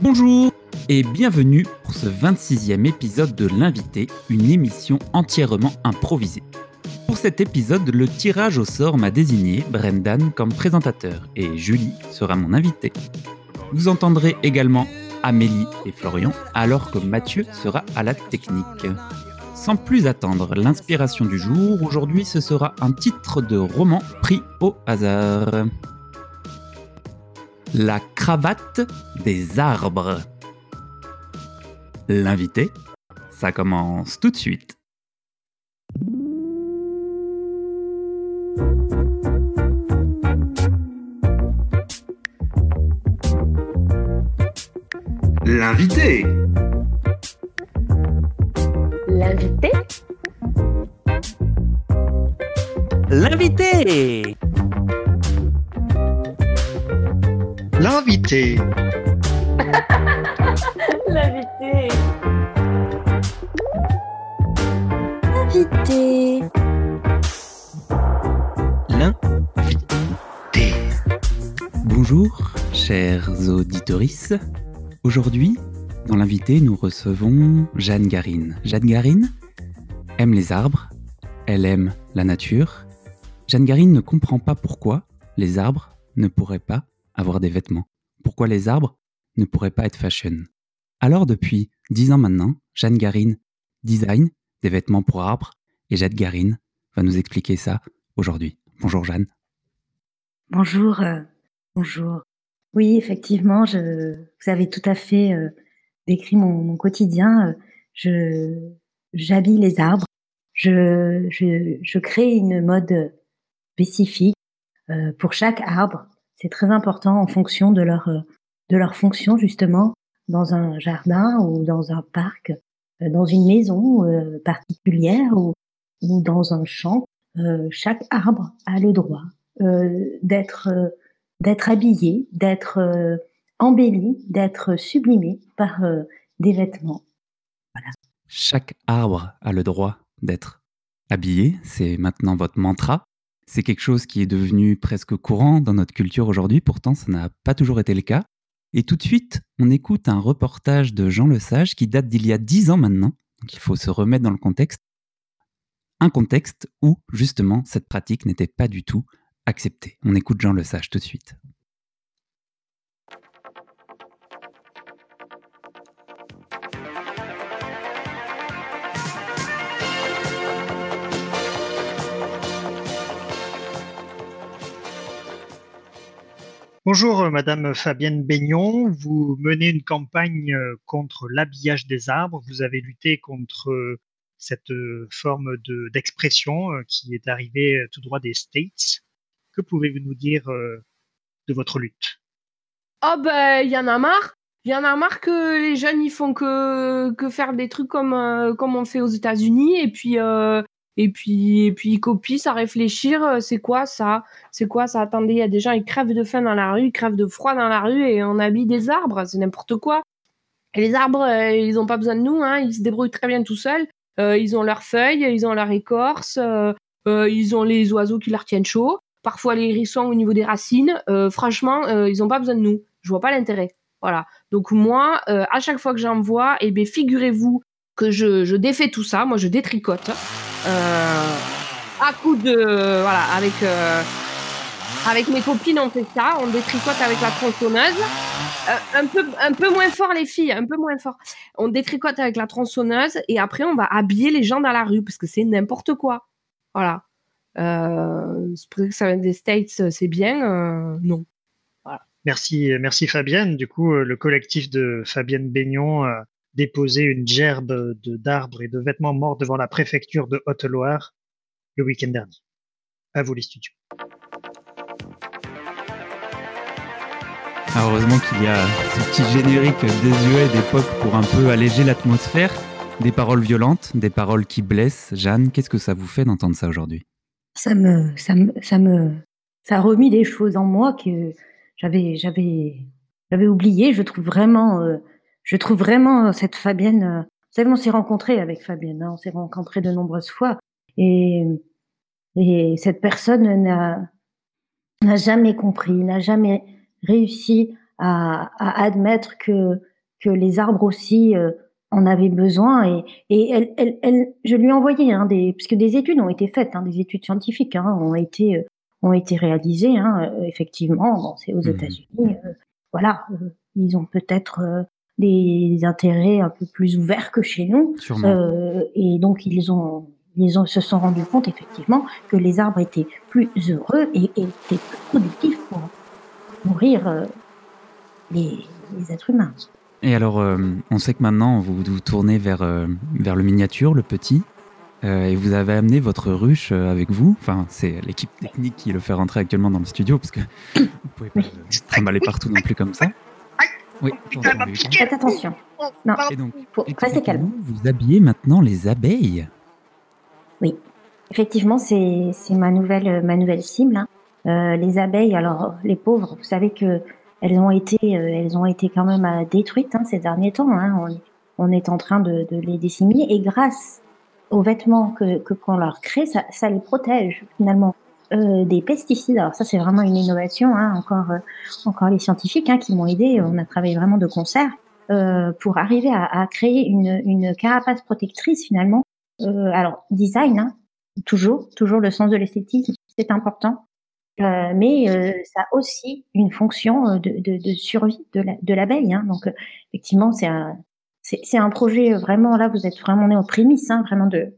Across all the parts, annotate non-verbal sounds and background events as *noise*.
Bonjour et bienvenue pour ce 26e épisode de L'invité, une émission entièrement improvisée. Pour cet épisode, le tirage au sort m'a désigné Brendan comme présentateur et Julie sera mon invitée. Vous entendrez également Amélie et Florian alors que Mathieu sera à la technique. Sans plus attendre l'inspiration du jour, aujourd'hui ce sera un titre de roman pris au hasard. La cravate des arbres. L'invité, ça commence tout de suite. L'invité L'invité? L'invité L'invité *laughs* L'invité Invité. L'invité Bonjour, chers auditorices. Aujourd'hui, dans l'invité, nous recevons Jeanne Garine. Jeanne Garine aime les arbres, elle aime la nature. Jeanne Garine ne comprend pas pourquoi les arbres ne pourraient pas avoir des vêtements. Pourquoi les arbres ne pourraient pas être fashion? Alors depuis dix ans maintenant, Jeanne Garine design des vêtements pour arbres et Jeanne Garine va nous expliquer ça aujourd'hui. Bonjour Jeanne. Bonjour. euh, bonjour. Oui, effectivement, je, vous avez tout à fait euh, décrit mon, quotidien. Je, j'habille les arbres. Je, je, je crée une mode spécifique euh, pour chaque arbre. C'est très important en fonction de leur, euh, de leur fonction, justement, dans un jardin ou dans un parc, euh, dans une maison euh, particulière ou, dans un champ. Chaque arbre a le droit d'être d'être habillé, d'être embelli, d'être sublimé par des vêtements. Chaque arbre a le droit d'être habillé, c'est maintenant votre mantra. C'est quelque chose qui est devenu presque courant dans notre culture aujourd'hui, pourtant ça n'a pas toujours été le cas. Et tout de suite, on écoute un reportage de Jean Lesage qui date d'il y a dix ans maintenant, donc il faut se remettre dans le contexte. Un contexte où, justement, cette pratique n'était pas du tout acceptée. On écoute Jean Lesage tout de suite. Bonjour, euh, Madame Fabienne Baignon. Vous menez une campagne euh, contre l'habillage des arbres. Vous avez lutté contre euh, cette forme de- d'expression qui est arrivée tout droit des States. Que pouvez-vous nous dire de votre lutte? Oh ben, il y en a marre. Il y en a marre que les jeunes, ils font que, que faire des trucs comme, comme on fait aux États-Unis. Et puis, et puis, et puis, ils copient sans réfléchir. euh, C'est quoi ça C'est quoi ça Attendez, il y a des gens, ils crèvent de faim dans la rue, ils crèvent de froid dans la rue et on habille des arbres. C'est n'importe quoi. Et les arbres, euh, ils ont pas besoin de nous. Hein, ils se débrouillent très bien tout seuls. Euh, ils ont leurs feuilles, ils ont leur écorce, ils ont les oiseaux qui leur tiennent chaud. Parfois les hérissons au niveau des racines. Franchement, ils ont pas besoin de nous. Je vois pas l'intérêt. Voilà. Donc moi, à chaque fois que j'en vois, eh bien, figurez-vous que je, je défais tout ça. Moi, je détricote. Euh, à coup de... Voilà, avec... euh, avec mes copines, on fait ça. On détricote avec la tronçonneuse. Euh, un, peu, un peu moins fort, les filles. Un peu moins fort. On détricote avec la tronçonneuse. Et après, on va habiller les gens dans la rue. Parce que c'est n'importe quoi. Voilà. Euh, c'est pour ça que ça vient des States, c'est bien. euh, non. Merci, merci Fabienne. Du coup, euh, le collectif de Fabienne Baignon a déposé une gerbe de- d'arbres et de vêtements morts devant la préfecture de Haute-Loire le week-end dernier. À vous les studios. Ah, heureusement qu'il y a ce petit générique désuet d'époque pour un peu alléger l'atmosphère. Des paroles violentes, des paroles qui blessent. Jeanne, qu'est-ce que ça vous fait d'entendre ça aujourd'hui? Ça me, ça me, ça me, ça a remis des choses en moi que j'avais, j'avais, j'avais oublié. Je trouve vraiment, euh, je trouve vraiment cette Fabienne. euh, vous savez, on s'est rencontrés avec Fabienne. hein, on s'est rencontrés de nombreuses fois et et cette personne n'a jamais compris, n'a jamais réussi à, à admettre que, que les arbres aussi euh, en avaient besoin. Et, et elle, elle, elle, je lui ai envoyé, hein, des, puisque des études ont été faites, hein, des études scientifiques ont, été, euh, ont été réalisées, euh, effectivement, bon, c'est aux Mhm. États-Unis. euh, voilà, euh, ils ont peut-être euh, des intérêts un peu plus ouverts que chez nous. Euh, et donc ils ont, ils ont, se sont rendus compte effectivement que les arbres étaient plus heureux et, et étaient plus productifs pour nourrir euh, les, les êtres humains. Et alors, euh, on sait que maintenant, vous vous tournez vers, vers le miniature, le petit, euh, et vous avez amené votre ruche euh, avec vous. Enfin, c'est l'équipe technique qui le fait rentrer actuellement dans le studio, parce que *coughs* vous pouvez pas le trimballer partout non plus comme ça. Oui, oui, oui. Faites attention, non, Et donc, faut rester calme. vous habillez maintenant les abeilles. Effectivement, c'est c'est ma nouvelle ma nouvelle cible. hein. Euh, les abeilles, alors les pauvres, vous savez que elles ont été euh, elles ont été quand même euh, détruites hein, ces derniers temps. hein. On, est- on est en train de, de les disséminer et grâce aux vêtements que que qu'on leur crée, ça, ça les protège finalement euh, des pesticides. Alors ça, c'est vraiment une innovation. Hein, encore euh, encore les scientifiques hein, qui m'ont aidé. On a travaillé vraiment de concert euh, pour arriver à, à créer une une carapace protectrice finalement. Euh, alors design, hein, toujours, toujours le sens de l'esthétisme, c'est important. Euh, mais ça a aussi une fonction de, de, de survie de la- de l'abeille. hein. Donc, effectivement, c'est un, un projet vraiment, là, vous êtes vraiment né aux prémices, hein, vraiment de,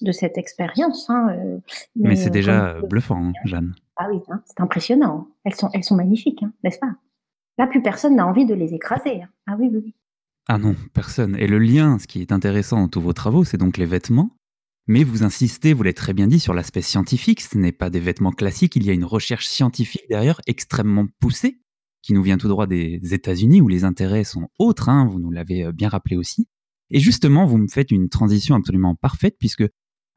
de cette expérience. Hein, euh, Mais, c'est euh, déjà comme- euh, bluffant, hein, Jeanne. Ah oui, hein, c'est impressionnant. Elles sont, elles sont magnifiques, n'est-ce pas? Là, plus personne n'a envie de les écraser. Ah oui, oui, oui. Ah non, personne. Et le lien, ce qui est intéressant dans tous vos travaux, c'est donc les vêtements. Mais vous insistez, vous l'avez très bien dit, sur l'aspect scientifique. Ce n'est pas des vêtements classiques. Il y a une recherche scientifique derrière extrêmement poussée, qui nous vient tout droit des États-Unis, où les intérêts sont autres. vous nous l'avez bien rappelé aussi. Et justement, vous me faites une transition absolument parfaite, puisque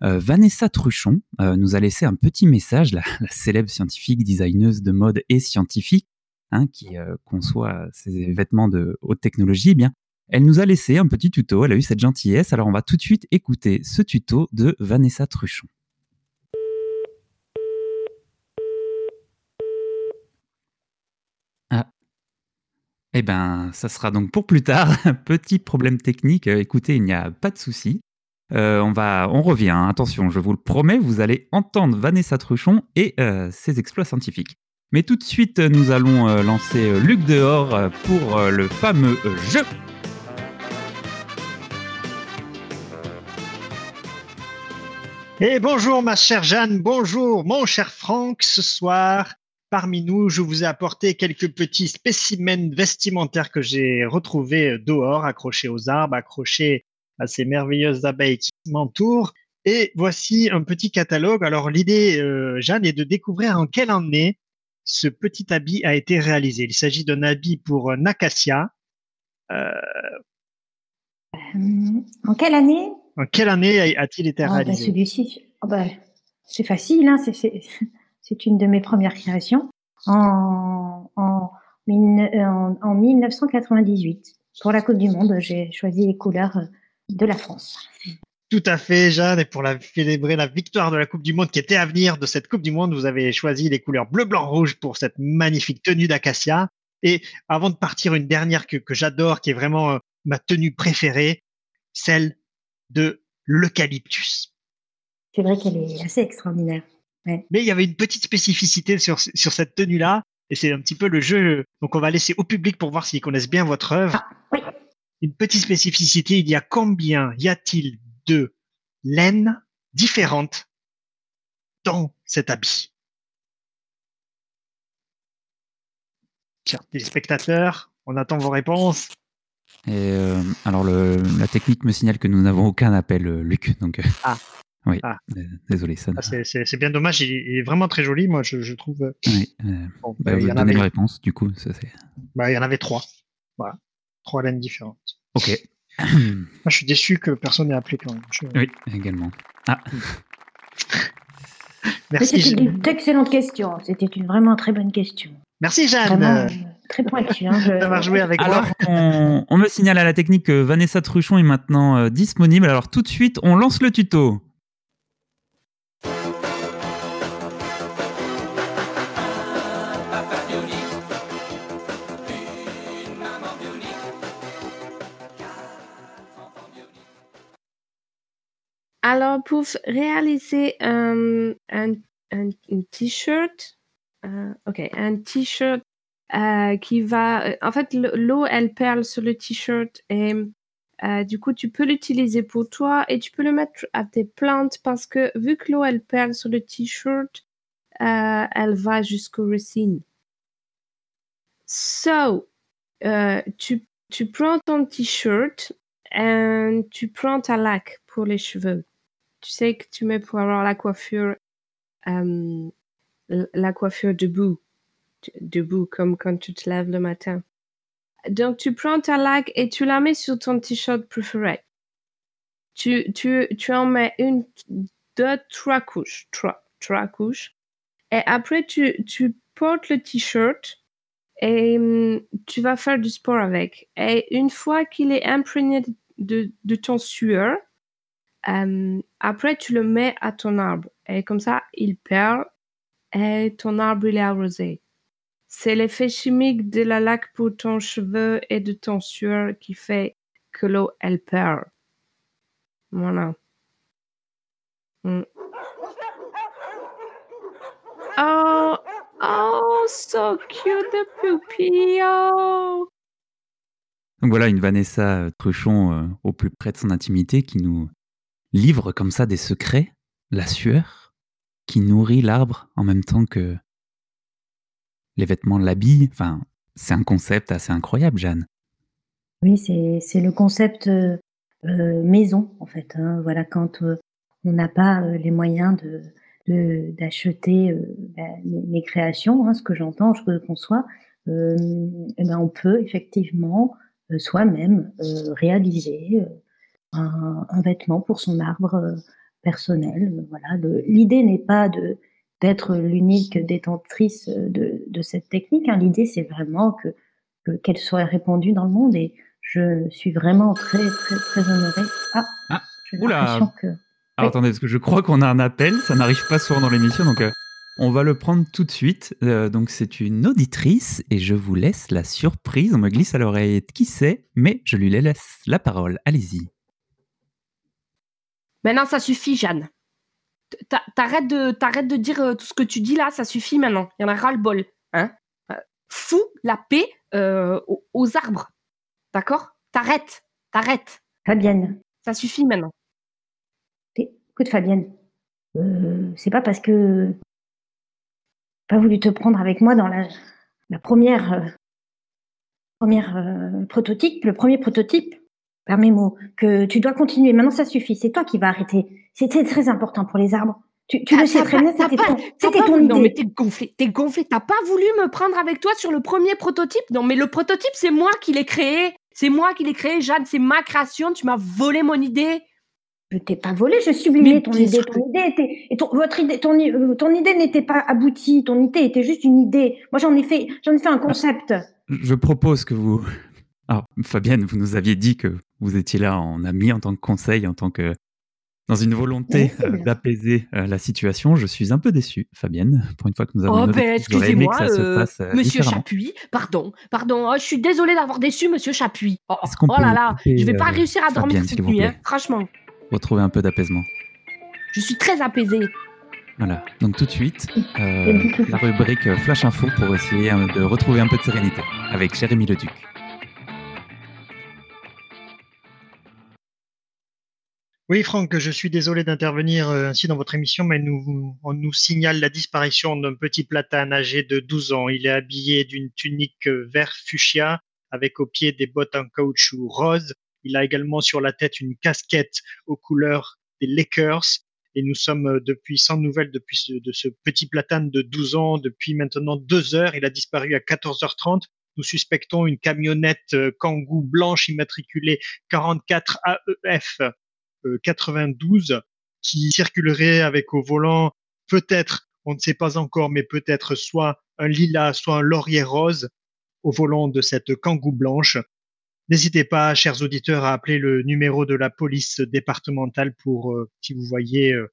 euh, Vanessa Truchon euh, nous a laissé un petit message, la, célèbre scientifique, designeuse de mode et scientifique, hein, qui euh, conçoit ces vêtements de haute technologie. Eh elle nous a laissé un petit tuto, elle a eu cette gentillesse, alors on va tout de suite écouter ce tuto de Vanessa Truchon. Ah. Eh ben, ça sera donc pour plus tard. *laughs* Petit problème technique. Écoutez, il n'y a pas de souci. Euh, on va, on revient. hein. Attention, je vous le promets, vous allez entendre Vanessa Truchon et euh, ses exploits scientifiques. Mais tout de suite, euh, nous allons lancer Luc dehors pour le fameux jeu. Et bonjour ma chère Jeanne, bonjour mon cher Franck. Ce soir, parmi nous, je vous ai apporté quelques petits spécimens vestimentaires que j'ai retrouvés dehors, accrochés aux arbres, accrochés à ces merveilleuses abeilles qui m'entourent. Et voici un petit catalogue. Alors l'idée, euh, Jeanne, est de découvrir en quelle année ce petit habit a été réalisé. Il s'agit d'un habit pour un acacia. Euh, en quelle année? En quelle année a-t-il été Ah, bah, réalisé? Celui-ci, ah, bah, c'est facile, hein, *laughs* c'est- une de mes premières créations en, en, euh, en, en 1998. Pour la Coupe du Monde, j'ai choisi les couleurs euh, de la France. Tout à fait, Jeanne. Et pour la, célébrer la victoire de la Coupe du Monde qui était à venir de cette Coupe du Monde, vous avez choisi les couleurs bleu, blanc, rouge pour cette magnifique tenue d'acacia. Et avant de partir, une dernière que, que j'adore, qui est vraiment euh, ma tenue préférée, celle de l'eucalyptus. C'est vrai qu'elle est assez extraordinaire. Mais il y avait une petite spécificité sur, sur cette tenue-là, et c'est un petit peu le jeu. Donc on va laisser au public pour voir s'ils connaissent bien votre œuvre. Ah, oui. Une petite spécificité, il y a combien y a-t-il de laines différentes dans cet habit? Chers téléspectateurs, on attend vos réponses. Et euh, alors, le- la technique me signale que nous n'avons aucun appel, euh, Luc. Donc, euh, Ah. Oui, Ah. euh, désolé, ça. Ah, c'est- bien dommage, il est, il est vraiment très joli, moi je, je trouve. Oui, Bon, bah, il, vous y en réponse, du coup. ça, bah, il y en avait trois. Voilà, trois laines différentes. ok. Moi, je suis déçu que personne n'ait appelé quand même. Je- oui, également. Ah, *laughs* Merci, C'était une excellente question. C'était une vraiment très bonne question. Merci Jeanne Vraiment euh, très pointue. Hein, je- d'avoir joué avec Alors, moi. on, on me signale à la technique que Vanessa Truchon est maintenant euh, disponible. Alors, tout de suite, on lance le tuto. Alors, pour réaliser un, un, un, t-shirt, euh, ok, un t-shirt euh, qui va. Euh, en fait, l'eau, elle perle sur le t-shirt et du coup, tu peux l'utiliser pour toi et tu peux le mettre à tes plantes parce que vu que l'eau, elle perle sur le t-shirt, elle va jusqu'aux racines. So, tu, tu prends ton t-shirt et tu prends ta laque pour les cheveux tu sais que tu mets pour avoir la coiffure, euh, la coiffure debout, debout comme quand tu te lèves le matin. Donc tu prends ta laque et tu la mets sur ton t-shirt préféré. Tu, tu, tu en mets une, deux, trois couches, trois, trois couches. Et après tu, tu portes le t-shirt et hum, tu vas faire du sport avec. Et une fois qu'il est imprégné de, de ton sueur, euh, après, tu le mets à ton arbre. Et comme ça, il perd et ton arbre, il est arrosé. C'est l'effet chimique de la laque pour ton cheveu et de ton sueur qui fait que l'eau, elle perd. Voilà. Mm. Oh, oh, so cute, the pupille. Donc voilà une Vanessa Truchon euh, au plus près de son intimité qui nous livre comme ça des secrets, la sueur, qui nourrit l'arbre en même temps que les vêtements l'habillent. Enfin, c'est un concept assez incroyable, Jeanne. Oui, c'est le concept euh, euh, maison, en fait. Hein. Voilà, quand euh, on n'a pas les moyens de d'acheter ben, mes, créations, hein, ce que j'entends, je conçois, eh ben on peut effectivement soi-même réaliser un, vêtement pour son arbre euh, personnel. Voilà, l'idée n'est pas de d'être l'unique détentrice de, de, cette technique. Hein. L'idée, c'est vraiment que qu'elle soit répandue dans le monde. Et je suis vraiment très très très honorée. Ah, ah oula. Que... Alors, attendez, parce que je crois qu'on a un appel. Ça n'arrive pas souvent dans l'émission, donc. Euh, on va le prendre tout de suite. Euh, donc c'est une auditrice et je vous laisse la surprise. On me glisse à l'oreille qui c'est, mais je lui laisse la parole. Allez-y. Maintenant, ça suffit, Jeanne. T'arrêtes de, t'arrêtes de dire euh, tout ce que tu dis là, ça suffit maintenant. Il y en a ras-le-bol. Hein euh, Fous la paix euh, aux, arbres. D'accord? T'arrêtes. T'arrêtes. Fabienne. Ça suffit maintenant. Écoute, Fabienne, c'est pas parce que pas voulu te prendre avec moi dans la, la première, première prototype, le premier prototype par mes mots, que tu dois continuer. Maintenant, ça suffit. C'est toi qui vas arrêter. C'était très important pour les arbres. Tu, tu le sais très bien, c'était ton, ton idée. Non, mais t'es gonflé. T'es gonflé. T'as pas voulu me prendre avec toi sur le premier prototype? Non, mais le prototype, c'est moi qui l'ai créé. C'est moi qui l'ai créé, Jeanne. C'est ma création. Tu m'as volé mon idée. Je t'ai pas volé, je sublimais ton idée. Ton idée était, et ton, votre idée, ton, euh, ton idée n'était pas aboutie. Ton idée était juste une idée. Moi, j'en ai fait, j'en ai fait un concept. Je propose que vous alors, Fabienne, vous nous aviez dit que vous étiez là en ami, en tant que conseil, en tant que dans une volonté euh, d'apaiser euh, la situation. Je suis un peu déçu, Fabienne, pour une fois que nous avons. Oh, ben, excusez-moi, euh, Monsieur Chapuis, pardon, pardon. Oh, je suis désolée d'avoir déçu Monsieur Chapuis. Oh, oh là là, je vais pas réussir à dormir cette nuit, hein, franchement. Retrouver un peu d'apaisement. Je suis très apaisée. Voilà, donc tout de suite, la rubrique Flash Info pour essayer de retrouver un peu de sérénité avec Jérémy Leduc. Oui, Franck, je suis désolé d'intervenir euh, ainsi dans votre émission, mais nous, on nous signale la disparition d'un petit platane âgé de 12 ans. Il est habillé d'une tunique vert fuchsia avec au pied des bottes en caoutchouc rose. Il a également sur la tête une casquette aux couleurs des Lakers. Et nous sommes euh, depuis sans nouvelles depuis ce, de ce petit platane de 12 ans depuis maintenant deux heures. Il a disparu à 14h30. Nous suspectons une camionnette euh, Kangoo blanche immatriculée 44 AEF 92 euh, qui circulerait avec au volant peut-être, on ne sait pas encore, mais peut-être soit un lilas, soit un laurier rose au volant de cette Kangoo blanche. N'hésitez pas, chers auditeurs, à appeler le numéro de la police départementale pour euh, si vous voyez euh,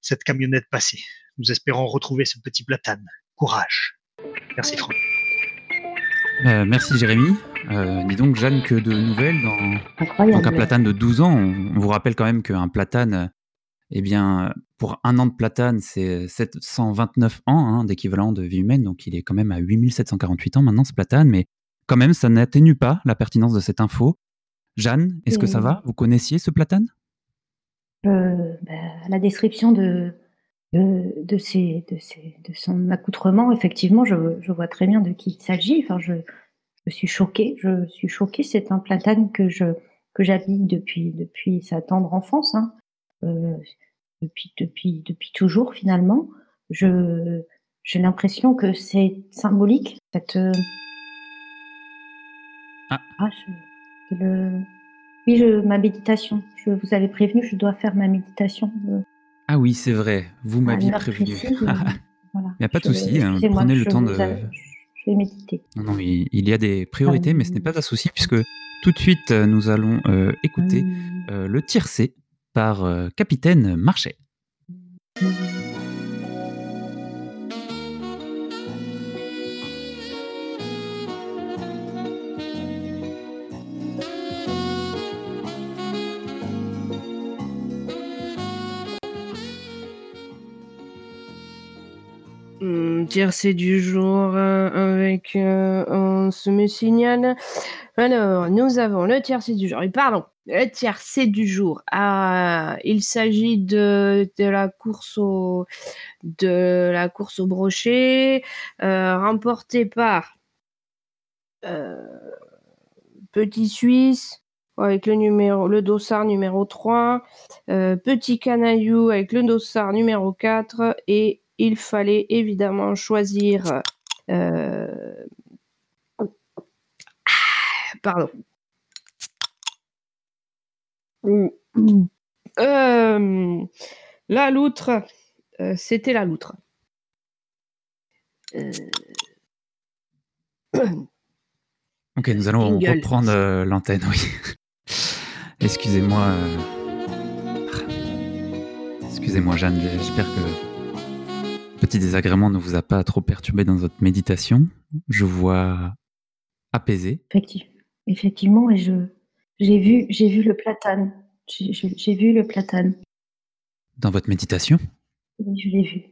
cette camionnette passer. Nous espérons retrouver ce petit platane. Courage. Merci Franck. merci Jérémy. Euh, dis donc, Jeanne, que de nouvelles dans. Donc, un platane de 12 ans. On, vous rappelle quand même qu'un platane, Eh bien, pour un an de platane, c'est 729 ans hein, d'équivalent de vie humaine, donc il est quand même à 8748 ans maintenant ce platane, mais quand même, ça n'atténue pas la pertinence de cette info. Jeanne, est-ce que ça va? Vous connaissiez ce platane? Euh, bah, La description de, de, de, ses, de, ses, de, son accoutrement, effectivement, je, je, vois très bien de qui il s'agit. Enfin, je, je, suis choquée. Je suis choquée. C'est un platane que je que j'habille depuis depuis sa tendre enfance, hein. euh, depuis depuis depuis toujours finalement. Je j'ai l'impression que c'est symbolique cette euh, ah, ah je, le oui, je, ma méditation. Je vous avais prévenu, je dois faire ma méditation. Euh, ah oui, c'est vrai, vous m'aviez prévenu. *laughs* Il n'y a pas de souci, hein, prenez le temps de... je vais méditer. Non, non, il, y a des priorités, mais ce n'est pas un souci, puisque tout de suite, nous allons euh, écouter Mmh. euh, le tiercé par euh, Capitaine Marchais. Tiercé du jour euh, avec euh, on se me signale. Alors, nous avons le tiercé du jour. Pardon, le tiercé du jour. Ah, il s'agit de, la course au de la course au brochet, euh, remportée par euh, Petit Suisse avec le numéro le dossard numéro 3, euh, Petit Canaillou avec le dossard numéro 4 et il fallait évidemment choisir euh, pardon. Euh, la loutre, euh, c'était la loutre. Euh, Ok, nous allons Jingle. reprendre euh, l'antenne, oui. Excusez-moi. euh, Excusez-moi, Jeanne, j'espère que petit désagrément ne vous a pas trop perturbé dans votre méditation. Je vois apaisé. Effectivement, effectivement, et je j'ai vu j'ai vu le platane. J'ai- vu le platane. Dans votre méditation? Oui, je l'ai vu.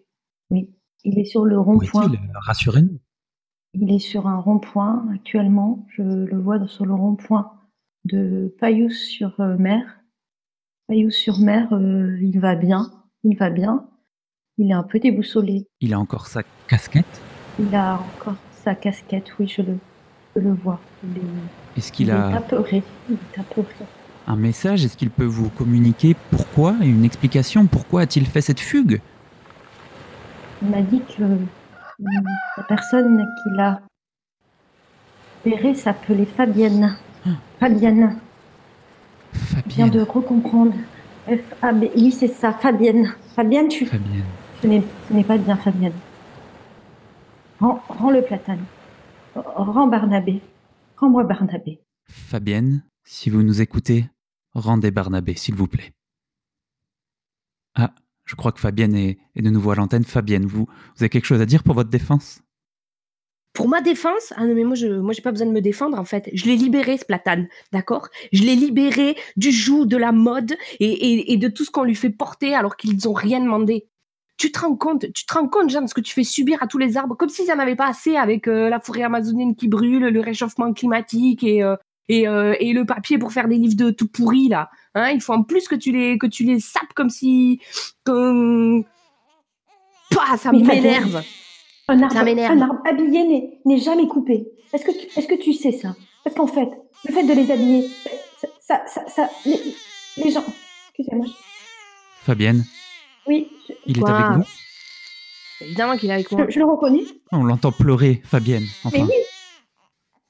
Oui, il est sur le rond-point. Rassurez-nous. Il est sur un rond-point actuellement. Je le vois sur le rond-point de Payous-sur-Mer. Payous-sur-Mer, euh, il va bien. Il va bien. Il est un peu déboussolé. Il a encore sa casquette? Il a encore sa casquette. Oui, je le, je le vois. Il est, Est-ce il qu'il est a apeuré. Il est apeuré. un message? Est-ce qu'il peut vous communiquer pourquoi et une explication? Pourquoi a-t-il fait cette fugue? Il m'a dit que la personne qui l'a opéré s'appelait Fabienne. Fabienne. Je viens Fabienne. de recomprendre. F-A-B. Oui, c'est ça, Fabienne. Fabienne, tu. Fabienne. Ce n'est pas bien, Fabienne. Rends, rends le platane. Rends Barnabé. Rends-moi Barnabé. Fabienne, si vous nous écoutez, rendez Barnabé, s'il vous plaît. Ah, je crois que Fabienne est, est de nouveau à l'antenne. Fabienne, vous, vous avez quelque chose à dire pour votre défense? Pour ma défense, ah non mais moi je moi j'ai pas besoin de me défendre en fait. Je l'ai libéré ce platane, d'accord? Je l'ai libéré du joug de la mode et, et, et de tout ce qu'on lui fait porter alors qu'ils ont rien demandé. Tu te rends compte, tu te rends compte, Jeanne, ce que tu fais subir à tous les arbres, comme s'ils en avaient pas assez avec euh, la forêt amazonienne qui brûle, le réchauffement climatique et euh, et, euh, et le papier pour faire des livres de tout pourris là. Hein, il faut en plus que tu les que tu les sapes comme si comme Pah, ça m'énerve. Un arbre, Ça un arbre habillé n'est- n'est jamais coupé. Est-ce que, tu- est-ce que tu sais ça? Parce qu'en fait, le fait de les habiller, ça, ça, ça, ça- les, les gens. Excusez-moi. Fabienne, Oui, il est avec vous Évidemment qu'il est avec moi. je- je le reconnais. On l'entend pleurer, Fabienne. Mais oui,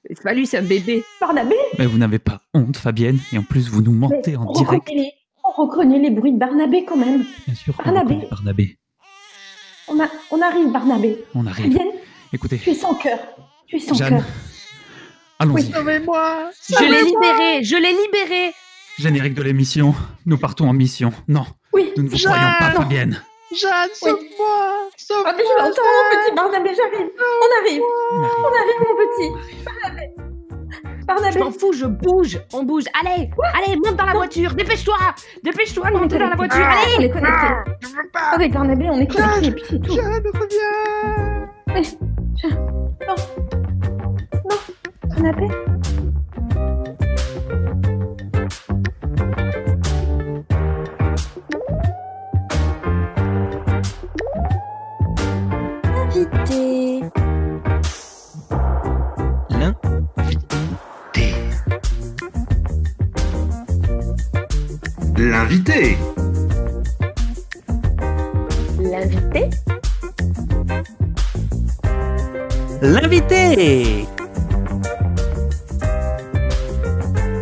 C'est pas lui, c'est un bébé. Barnabé. mais vous n'avez pas honte, Fabienne, et en plus vous nous mais mentez en on direct. reconnaît les- on reconnaît les bruits de Barnabé quand même. Bien sûr Barnabé. reconnaît Barnabé. On, a, on arrive, Barnabé. On arrive. Fabienne, Écoutez, tu es sans cœur. Tu es sans Jeanne, cœur. allons-y. Sauvez-moi Je l'ai libéré, je l'ai libéré. Générique de l'émission, nous partons en mission. Non, Oui. nous ne vous Jeanne. croyons pas, Fabienne. Jeanne, sauve-moi Sauve-moi Ah, mais je l'entends, mon petit Barnabé, j'arrive. On arrive. On arrive. On mon petit. On arrive. Je m'en fous, je bouge, on bouge. Allez, allez, monte dans la voiture, dépêche-toi, dépêche-toi de monter dans la voiture. On Allez. est connecté. Je veux pas Avec Barnabé, on est connecté, et puis c'est tout. Jeanne, reviens Barnabé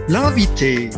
L'invité.